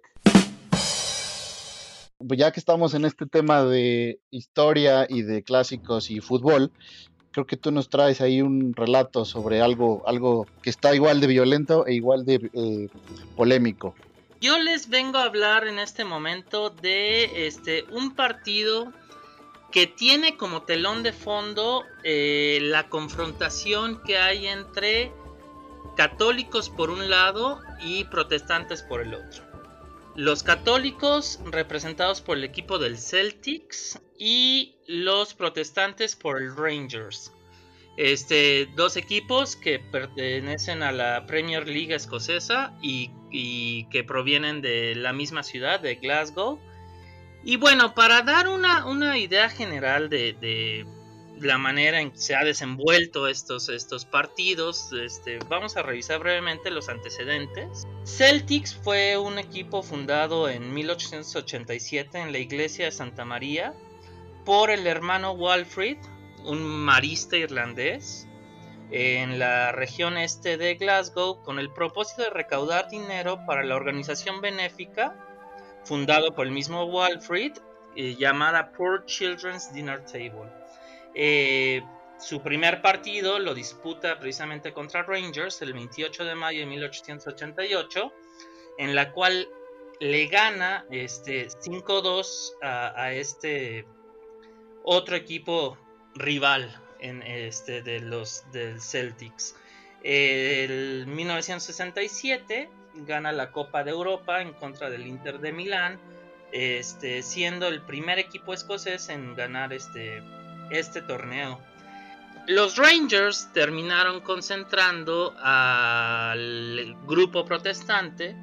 Pues ya que estamos en este tema de historia y de clásicos y fútbol, creo que tú nos traes ahí un relato sobre algo, algo que está igual de violento e igual de eh, polémico. Yo les vengo a hablar en este momento de este un partido que tiene como telón de fondo eh, la confrontación que hay entre católicos por un lado y protestantes por el otro. Los católicos representados por el equipo del Celtics y los protestantes por el Rangers. Este, dos equipos que pertenecen a la Premier League escocesa y, que provienen de la misma ciudad, de Glasgow. Y bueno, para dar una, idea general de, la manera en que se ha desenvuelto estos, estos partidos, este, vamos a revisar brevemente los antecedentes. Celtics fue un equipo fundado en 1887 en la iglesia de Santa María por el hermano Walfrid, un marista irlandés, en la región este de Glasgow con el propósito de recaudar dinero para la organización benéfica fundado por el mismo Walfrid eh, llamada Poor Children's Dinner Table. Eh, su primer partido lo disputa precisamente contra Rangers el 28 de mayo de 1888, en la cual le gana este 5-2 a, este otro equipo rival en este de los del Celtics. El 1967 gana la Copa de Europa en contra del Inter de Milán, este, siendo el primer equipo escocés en ganar este, este torneo. Los Rangers terminaron concentrando al grupo protestante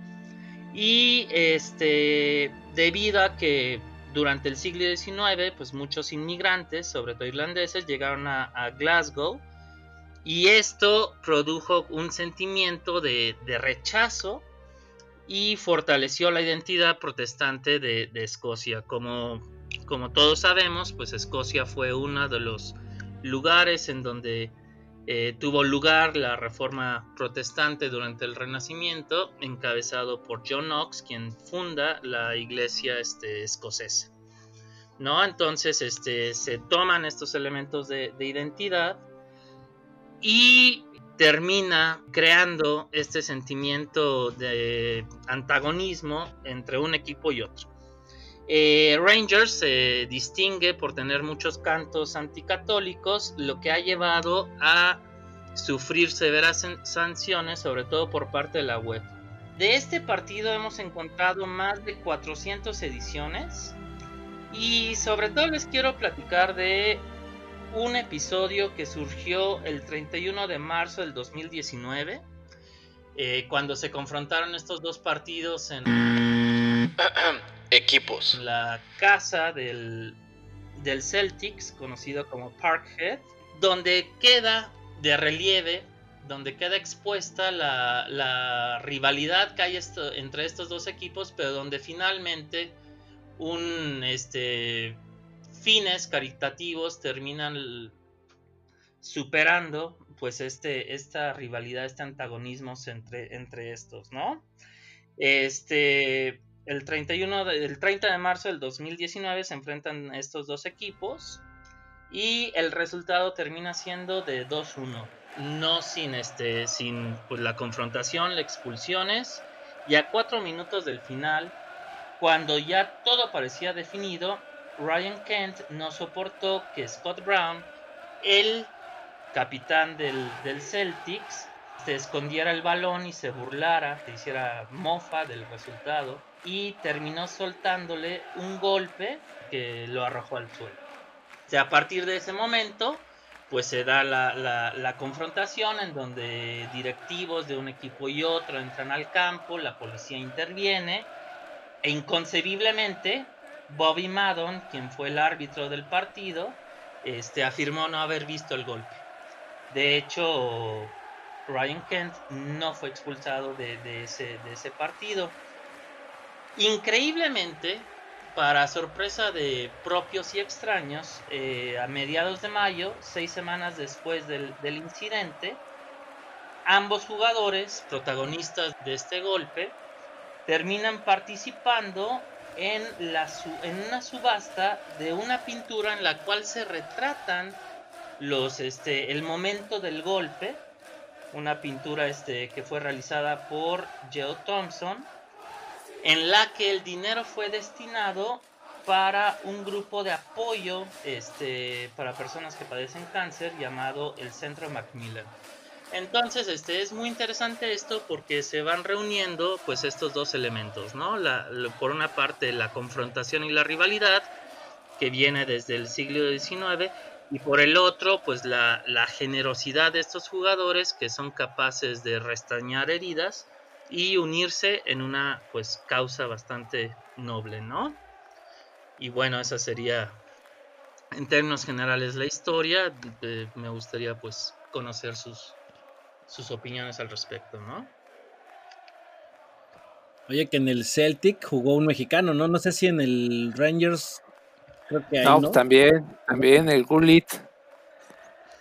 y este debido a que durante el siglo XIX pues muchos inmigrantes, sobre todo irlandeses, llegaron a, Glasgow y esto produjo un sentimiento de, rechazo y fortaleció la identidad protestante de, Escocia. Como, todos sabemos, pues Escocia fue uno de los lugares en donde eh, tuvo lugar la reforma protestante durante el Renacimiento, encabezado por John Knox, quien funda la iglesia este, escocesa. ¿No? Entonces este, se toman estos elementos de, identidad y termina creando este sentimiento de antagonismo entre un equipo y otro. Eh, Rangers se distingue por tener muchos cantos anticatólicos, lo que ha llevado a sufrir severas sanciones, sobre todo por parte de la web. De este partido hemos encontrado más de 400 ediciones y sobre todo les quiero platicar de un episodio que surgió el 31 de marzo del 2019, eh, cuando se confrontaron estos dos partidos en equipos. La casa del, del Celtics, conocido como Parkhead, donde queda de relieve, donde queda expuesta la, rivalidad que hay entre estos dos equipos, pero donde finalmente un este fines caritativos terminan superando pues este esta rivalidad este antagonismo entre entre estos no este el 31 el 30 de marzo del 2019 se enfrentan estos dos equipos y el resultado termina siendo de 2-1 no sin este sin pues, la confrontación las expulsiones y a cuatro minutos del final cuando ya todo parecía definido Ryan Kent no soportó que Scott Brown el capitán del, del Celtics se escondiera el balón y se burlara, se hiciera mofa del resultado y terminó soltándole un golpe que lo arrojó al suelo. O a partir de ese momento, pues se da la, la, confrontación en donde directivos de un equipo y otro entran al campo, la policía interviene e inconcebiblemente Bobby Madden, quien fue el árbitro del partido, este, afirmó no haber visto el golpe. De hecho, Ryan Kent no fue expulsado de, ese, partido. Increíblemente, para sorpresa de propios y extraños, eh, a mediados de mayo, seis semanas después del, incidente, ambos jugadores, protagonistas de este golpe, terminan participando en, una subasta de una pintura en la cual se retratan los, este, el momento del golpe, una pintura este, que fue realizada por Joe Thompson, en la que el dinero fue destinado para un grupo de apoyo este, para personas que padecen cáncer llamado el Centro Macmillan. Entonces, este es muy interesante esto porque se van reuniendo pues estos dos elementos, ¿no? por una parte la confrontación y la rivalidad que viene desde el siglo XIX y por el otro pues la, la generosidad de estos jugadores que son capaces de restañar heridas y unirse en una pues causa bastante noble, ¿no? Y bueno, esa sería en términos generales la historia. me gustaría pues conocer sus, sus opiniones al respecto, ¿no? Oye, que en el Celtic jugó un mexicano, ¿no? No sé si en el Rangers creo que hay, no, también, también el Gullit.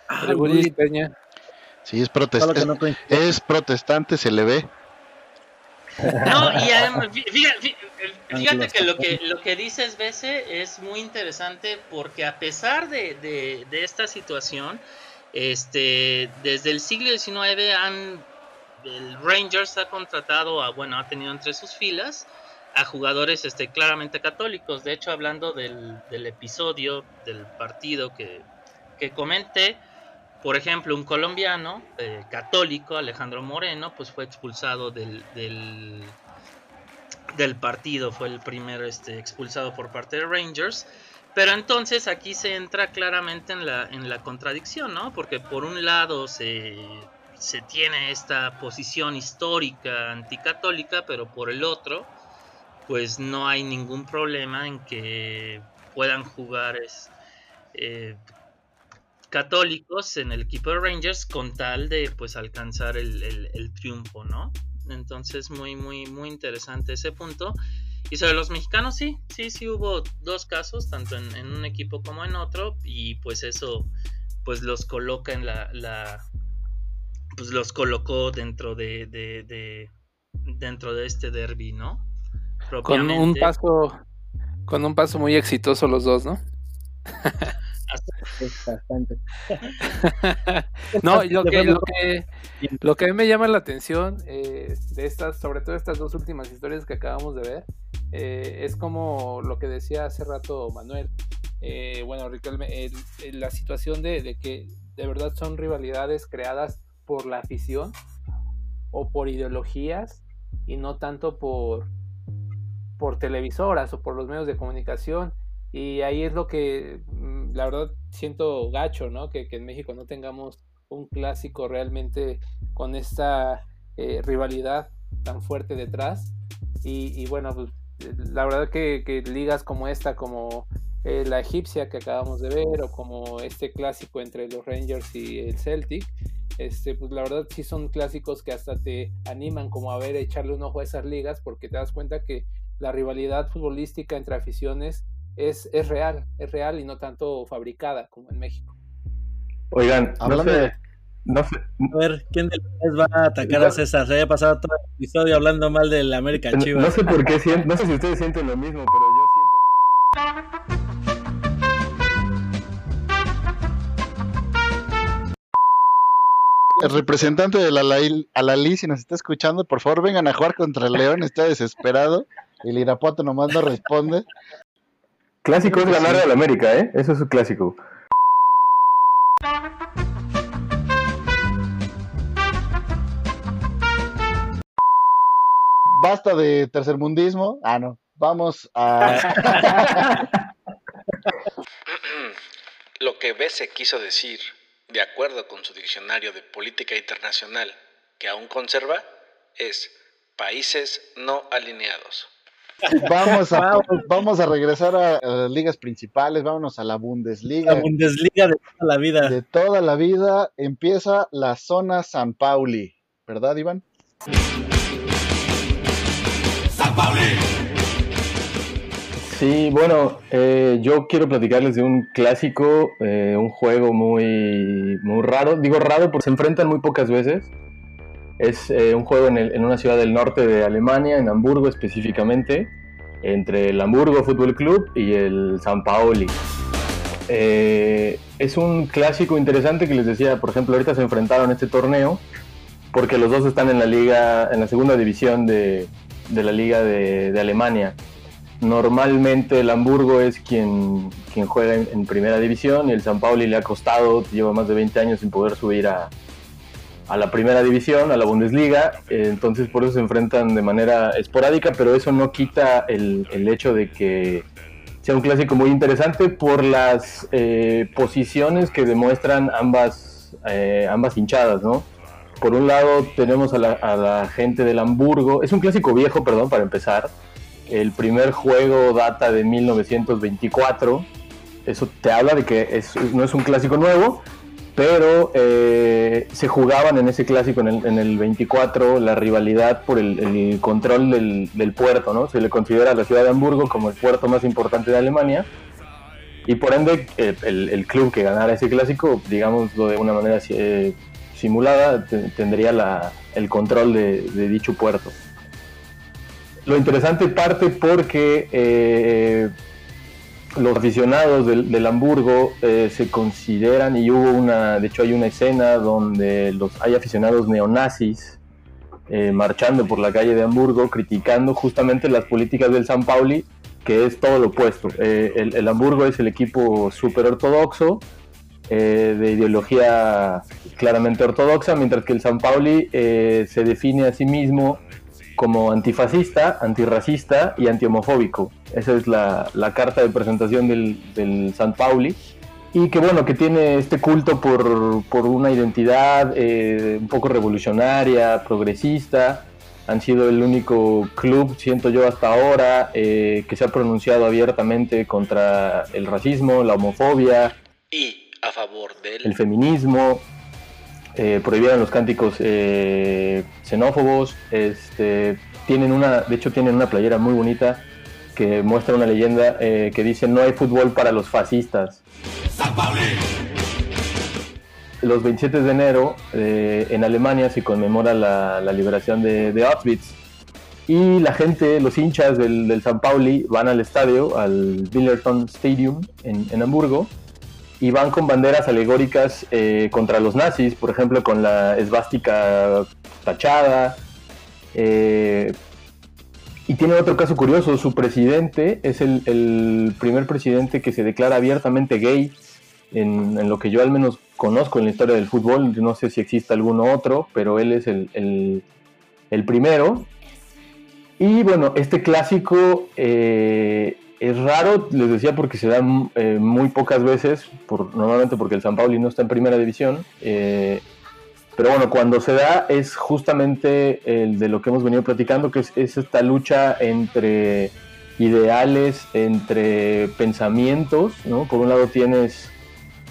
Ah, el Gullit Peña. Sí, es, protestante, es protestante, se le ve. No, y además, fíjate, fíjate, que lo que lo que dices, Bese, es muy interesante porque a pesar de, de, esta situación, este, desde el siglo XIX el Rangers ha contratado a, bueno, ha tenido entre sus filas a jugadores este, claramente católicos. De hecho, hablando del, episodio del partido que, comenté, por ejemplo, un colombiano eh, católico, Alejandro Moreno, pues fue expulsado del, del, partido, fue el primero este, expulsado por parte de Rangers. Pero entonces aquí se entra claramente en la, en la contradicción, ¿no? Porque por un lado se, se tiene esta posición histórica anticatólica, pero por el otro, pues no hay ningún problema en que puedan jugar eh, católicos en el equipo de Rangers con tal de pues alcanzar el, triunfo, ¿no? Entonces muy, muy, muy interesante ese punto. Y sobre los mexicanos, sí, sí, sí hubo dos casos, tanto en, un equipo como en otro, y pues eso pues los coloca en la, la pues los colocó dentro de, de, dentro de este derby, ¿no? Con un paso, con un paso muy exitoso los dos, ¿no? bastante. no, lo que, lo, que, lo que a mí me llama la atención eh, de estas, sobre todo estas dos últimas historias que acabamos de ver, eh, es como lo que decía hace rato Manuel. Eh, bueno, Riquelme, la situación de, de, que de verdad son rivalidades creadas por la afición o por ideologías y no tanto por, por televisoras o por los medios de comunicación. Y ahí es lo que mm, la verdad siento gacho, ¿no? Que, en México no tengamos un clásico realmente con esta eh, rivalidad tan fuerte detrás. Y, bueno, pues, la verdad que, ligas como esta, como eh, la egipcia que acabamos de ver, o como este clásico entre los Rangers y el Celtic, este, pues la verdad sí son clásicos que hasta te animan como a ver, echarle un ojo a esas ligas, porque te das cuenta que la rivalidad futbolística entre aficiones es, es real, es real y no tanto fabricada como en México. Oigan, no sé, no sé. A ver, ¿quién de ustedes va a atacar a César? Se haya pasado todo el episodio hablando mal del América Chivas. No, sé por qué, no sé si ustedes sienten lo mismo, pero yo siento El representante de la Alalí, si nos está escuchando, por favor vengan a jugar contra el León, está desesperado. El Irapuato nomás no responde. Clásico es ganar al América, ¿eh? Eso es un clásico. Basta de tercermundismo. Ah, no. Vamos a. Lo que Bese quiso decir, de acuerdo con su diccionario de política internacional, que aún conserva, es países no alineados. Vamos a, vamos a regresar a, a las ligas principales, vámonos a la Bundesliga. La Bundesliga de toda la vida. De toda la vida empieza la zona San Pauli, ¿verdad, Iván? Pauli. Sí, bueno, eh, yo quiero platicarles de un clásico, eh, un juego muy, muy raro. Digo raro porque se enfrentan muy pocas veces. Es eh, un juego en, una ciudad del norte de Alemania, en Hamburgo específicamente, entre el Hamburgo Fútbol Club y el San Paoli. Es un clásico interesante que les decía, por ejemplo, ahorita se enfrentaron en este torneo porque los dos están en la liga, en la segunda división de, de la liga de, Alemania. Normalmente el Hamburgo es quien, quien juega en, en primera división y el San Pauli le ha costado, lleva más de 20 años sin poder subir a, a la primera división, a la Bundesliga, eh, entonces por eso se enfrentan de manera esporádica, pero eso no quita el, el hecho de que sea un clásico muy interesante por las eh, posiciones que demuestran ambas, eh, ambas hinchadas, ¿no? Por un lado tenemos a la, gente del Hamburgo, es un clásico viejo, perdón, para empezar, el primer juego data de 1924, eso te habla de que no es un clásico nuevo, pero eh, se jugaban en ese clásico en el, en el 24 la rivalidad por el, control del, puerto, ¿no? Se le considera a la ciudad de Hamburgo como el puerto más importante de Alemania. Y por ende el, el club que ganara ese clásico, digámoslo de una manera eh, simulada, te- tendría la- el control de, dicho puerto. Lo interesante parte porque eh, los aficionados del, Hamburgo eh, se consideran, y hubo una, de hecho hay una escena donde los, hay aficionados neonazis eh, marchando por la calle de Hamburgo criticando justamente las políticas del San Pauli, que es todo lo opuesto. El, el Hamburgo es el equipo súper ortodoxo, eh, de ideología claramente ortodoxa, mientras que el San Pauli eh, se define a sí mismo como antifascista, antirracista y antihomofóbico. Esa es la, la carta de presentación del, del San Pauli. Y que bueno, que tiene este culto por, por una identidad eh, un poco revolucionaria, progresista. Han sido el único club, siento yo hasta ahora, que se ha pronunciado abiertamente contra el racismo, la homofobia, Y a favor del... el feminismo, eh, prohibieron los cánticos eh, xenófobos, este, tienen una, de hecho tienen una playera muy bonita que muestra una leyenda eh, que dice no hay fútbol para los fascistas. Los 27 de enero eh, en Alemania se conmemora la, la liberación de, de Auschwitz y la gente, los hinchas del, del San Pauli van al estadio, al Billerton Stadium en, en Hamburgo y van con banderas alegóricas eh, contra los nazis, por ejemplo con la esvástica tachada. eh, y tiene otro caso curioso, su presidente es el, primer presidente que se declara abiertamente gay, en, lo que yo al menos conozco en la historia del fútbol, no sé si existe alguno otro, pero él es el, el- el primero. Y bueno, este clásico eh, es raro, les decía, porque se da eh, muy pocas veces, normalmente porque el San Pauli no está en primera división. eh, pero bueno, cuando se da es justamente el de lo que hemos venido platicando, que es, es esta lucha entre ideales, entre pensamientos. Por un lado tienes,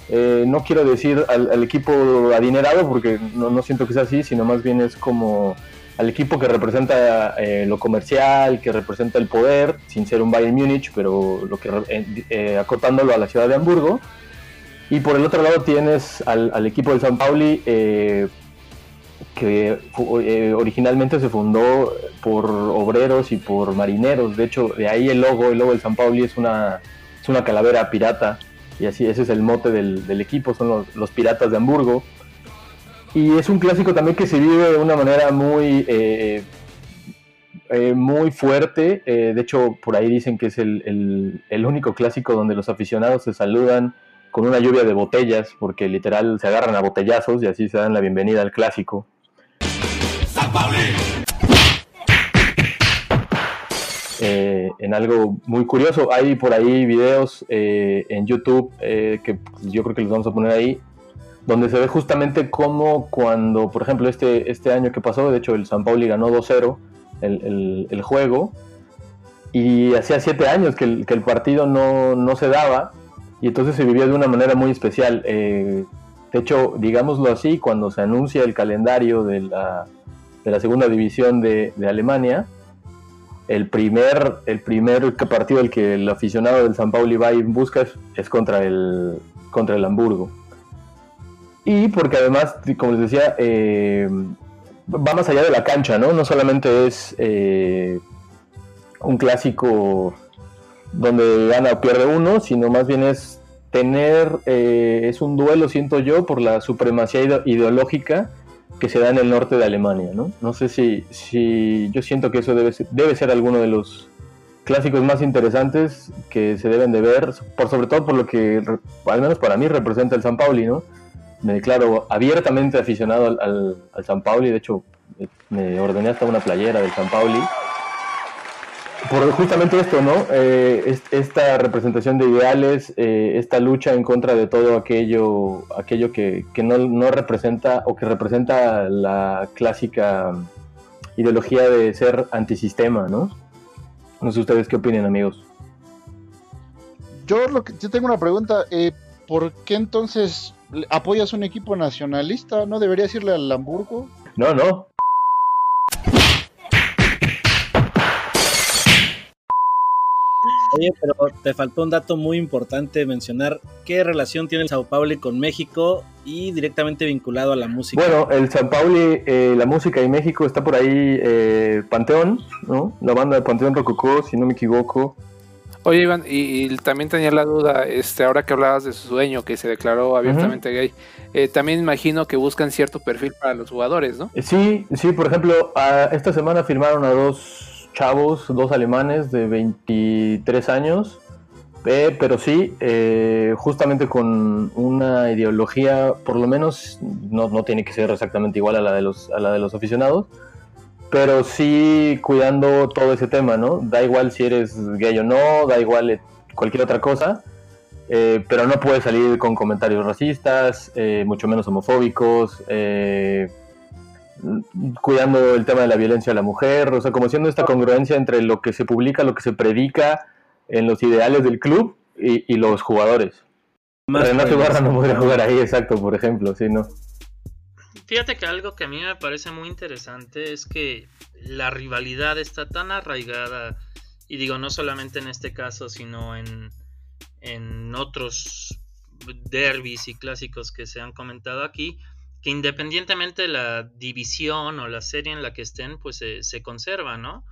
eh, no quiero decir al, al equipo adinerado, porque no, no siento que sea así, sino más bien es como al equipo que representa eh, lo comercial, que representa el poder, sin ser un Bayern Múnich, pero lo que eh, eh, acotándolo a la ciudad de Hamburgo. Y por el otro lado tienes al, equipo del San Pauli, eh, que originalmente se fundó por obreros y por marineros. De hecho, de ahí el logo, el logo del San Pauli es una, es una calavera pirata. Y así, ese es el mote del, del equipo, son los, los piratas de Hamburgo. Y es un clásico también que se vive de una manera muy, eh, eh, muy fuerte. Eh, de hecho, por ahí dicen que es el, el- el único clásico donde los aficionados se saludan con una lluvia de botellas, porque literal se agarran a botellazos y así se dan la bienvenida al clásico. Eh, en algo muy curioso. Hay por ahí videos eh, en YouTube eh, que yo creo que los vamos a poner ahí, donde se ve justamente cómo cuando, por ejemplo, este, este año que pasó, de hecho el San Pauli ganó 2-0 el, el- juego, y hacía siete años que el, que el partido no, no, se daba y entonces se vivía de una manera muy especial. Eh, de hecho, digámoslo así, cuando se anuncia el calendario de la, de la segunda división de, Alemania, el primer, el primer partido al que el aficionado del San Pauli va en busca es contra el, contra el Hamburgo. Y porque además, como les decía, eh, va más allá de la cancha, ¿no? No solamente es eh, un clásico donde gana o pierde uno, sino más bien es tener, eh, es un duelo, siento yo, por la supremacía ideológica que se da en el norte de Alemania, ¿no? No sé si, si yo siento que eso debe ser, debe ser alguno de los clásicos más interesantes que se deben de ver, por sobre todo por lo que, al menos para mí, representa el San Pauli, ¿no? Me declaro abiertamente aficionado al, al, al San Pauli, de hecho me ordené hasta una playera del San Pauli por justamente esto, ¿no? Eh, esta representación de ideales, eh, esta lucha en contra de todo aquello, aquello que, que no, no, representa o que representa la clásica ideología de ser antisistema, ¿no? No sé ustedes qué opinan, amigos. Yo, lo que, yo tengo una pregunta. Eh, ¿Por qué entonces apoyas un equipo nacionalista? ¿No deberías irle al Hamburgo? No, no. Oye, pero te faltó un dato muy importante mencionar. ¿Qué relación tiene el Sao Paulo con México y directamente vinculado a la música? Bueno, el Sao Paulo, eh, la música y México está por ahí eh, Panteón, ¿no? La banda de Panteón Rococó, si no me equivoco. Oye, Iván, y, y, también tenía la duda, este, ahora que hablabas de su sueño, que se declaró abiertamente uh -huh. gay, eh, también imagino que buscan cierto perfil para los jugadores, ¿no? Sí, sí, por ejemplo, a, esta semana firmaron a dos chavos, dos alemanes de 23 años, eh, pero sí, eh, justamente con una ideología, por lo menos, no, no, tiene que ser exactamente igual a la, de los, a la de los aficionados, pero sí cuidando todo ese tema, ¿no? Da igual si eres gay o no, da igual cualquier otra cosa, eh, pero no puedes salir con comentarios racistas, eh, mucho menos homofóbicos, eh, cuidando el tema de la violencia a la mujer, o sea, como siendo esta congruencia entre lo que se publica, lo que se predica en los ideales del club y, y los jugadores. Más Renato Ibarra no podría jugar ahí, exacto, por ejemplo, sí, ¿no? Fíjate que algo que a mí me parece muy interesante es que la rivalidad está tan arraigada, y digo, no solamente en este caso, sino en, en otros derbis y clásicos que se han comentado aquí, que independientemente de la división o la serie en la que estén, pues se, se conserva, ¿no?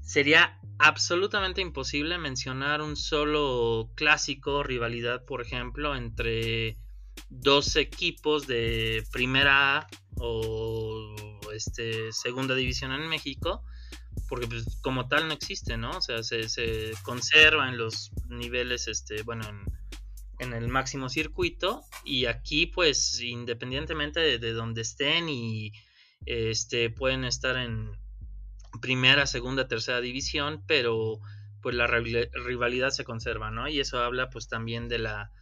Sería absolutamente imposible mencionar un solo clásico, rivalidad, por ejemplo, entre dos equipos de primera o este, segunda división en México, porque pues, como tal no existe, ¿no? O sea, se, se conserva en los niveles, este, bueno, en, en el máximo circuito y aquí pues independientemente de, de, donde estén y este pueden estar en primera, segunda, tercera división, pero pues la rivalidad se conserva, ¿no? Y eso habla pues también de la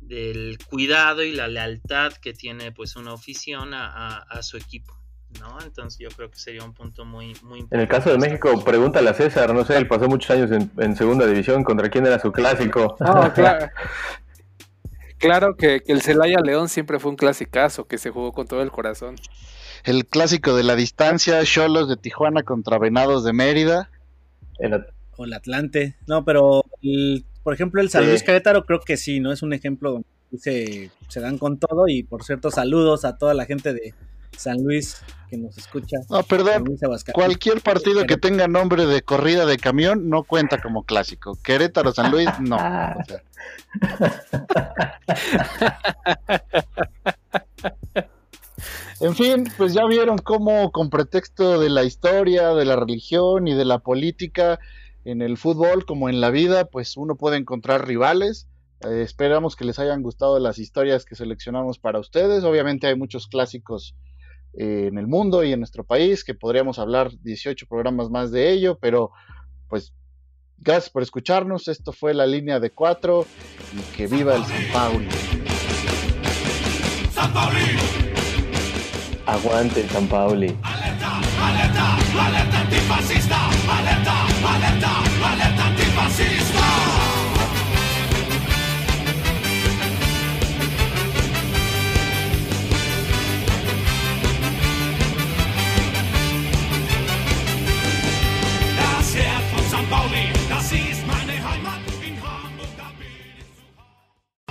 del cuidado y la lealtad que tiene pues una afición a, a, a su equipo. ¿no? Entonces yo creo que sería un punto muy, muy importante. En el caso de México, pregúntale a César, no sé, él pasó muchos años en, en segunda división, ¿contra quién era su clásico? No, claro. Claro que, que, el Celaya León siempre fue un clasicazo que se jugó con todo el corazón. El clásico de la distancia, Cholos de Tijuana contra Venados de Mérida. El, o el Atlante. No, pero el, por ejemplo el San Luis Querétaro creo que sí, ¿no? Es un ejemplo donde se, se dan con todo y por cierto saludos a toda la gente de San Luis que nos escucha. No, perdón. Cualquier partido que tenga nombre de corrida de camión no cuenta como clásico. Querétaro, San Luis, no. O sea. en fin, pues ya vieron cómo con pretexto de la historia, de la religión y de la política en el fútbol como en la vida, pues uno puede encontrar rivales. Eh, esperamos que les hayan gustado las historias que seleccionamos para ustedes. Obviamente hay muchos clásicos eh, en el mundo y en nuestro país, que podríamos hablar 18 programas más de ello, pero pues gracias por escucharnos, esto fue la línea de 4 y que viva el San Pauli. San Pauli. Aguante San Pauli. Alerta, alerta, alerta antifascista, alerta. Alerta, alerta antifascista. Das Herz von St. Pauli, das ist meine Heimat in Hamburg, da bin ich zu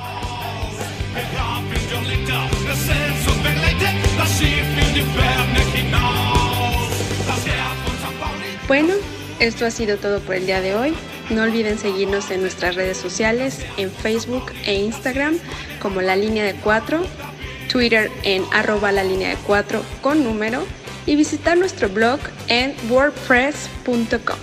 Haus. Wir haben Violetta, das Herz und Belette, das Schiff in die Ferne hinaus. Das Herz von St. Pauli. Bueno, Esto ha sido todo por el día de hoy. No olviden seguirnos en nuestras redes sociales, en Facebook e Instagram como La Línea de Cuatro, Twitter en arroba la línea de cuatro con número y visitar nuestro blog en wordpress.com.